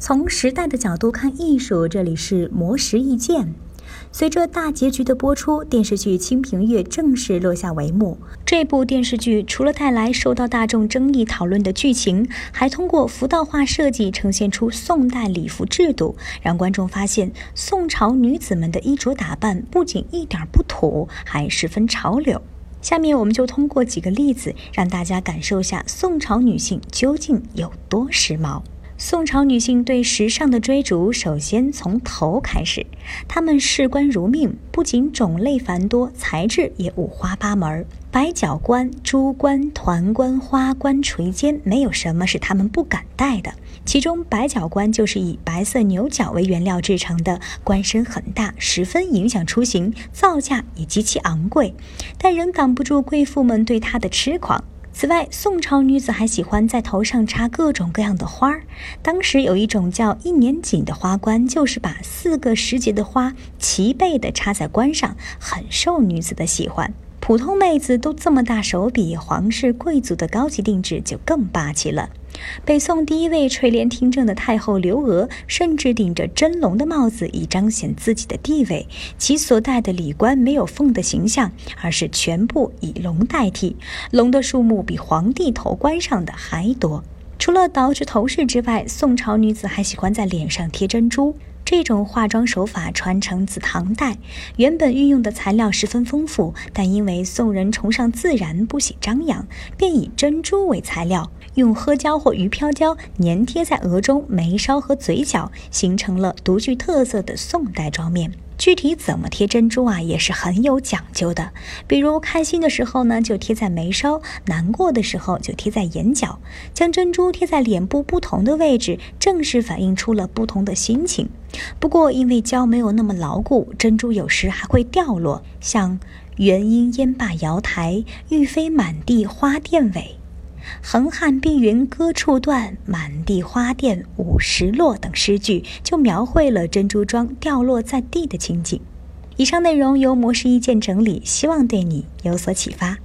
从时代的角度看艺术，这里是魔石意见。随着大结局的播出，电视剧《清平乐》正式落下帷幕。这部电视剧除了带来受到大众争议讨论的剧情，还通过服道化设计呈现出宋代礼服制度，让观众发现宋朝女子们的衣着打扮不仅一点不土，还十分潮流。下面我们就通过几个例子，让大家感受下宋朝女性究竟有多时髦。宋朝女性对时尚的追逐，首先从头开始。她们饰冠如命，不仅种类繁多，材质也五花八门。白角冠、珠冠、团冠、花冠、垂肩，没有什么是她们不敢戴的。其中，白角冠就是以白色牛角为原料制成的，冠身很大，十分影响出行，造价也极其昂贵，但仍挡不住贵妇们对它的痴狂。此外，宋朝女子还喜欢在头上插各种各样的花儿。当时有一种叫一年锦的花冠，就是把四个时节的花齐备地插在冠上，很受女子的喜欢。普通妹子都这么大手笔，皇室贵族的高级定制就更霸气了。北宋第一位垂帘听政的太后刘娥，甚至顶着真龙的帽子以彰显自己的地位。其所戴的礼冠没有凤的形象，而是全部以龙代替，龙的数目比皇帝头冠上的还多。除了捯饬头饰之外，宋朝女子还喜欢在脸上贴珍珠。这种化妆手法传承自唐代，原本运用的材料十分丰富，但因为宋人崇尚自然，不喜张扬，便以珍珠为材料，用褐胶或鱼漂胶粘贴在额中、眉梢和嘴角，形成了独具特色的宋代妆面。具体怎么贴珍珠啊，也是很有讲究的。比如开心的时候呢，就贴在眉梢；难过的时候就贴在眼角。将珍珠贴在脸部不同的位置，正是反映出了不同的心情。不过因为胶没有那么牢固，珍珠有时还会掉落，像“元婴烟罢瑶台，玉飞满地花钿尾”。横汉碧云歌处断，满地花钿五十落等诗句，就描绘了珍珠妆掉落在地的情景。以上内容由模式意见整理，希望对你有所启发。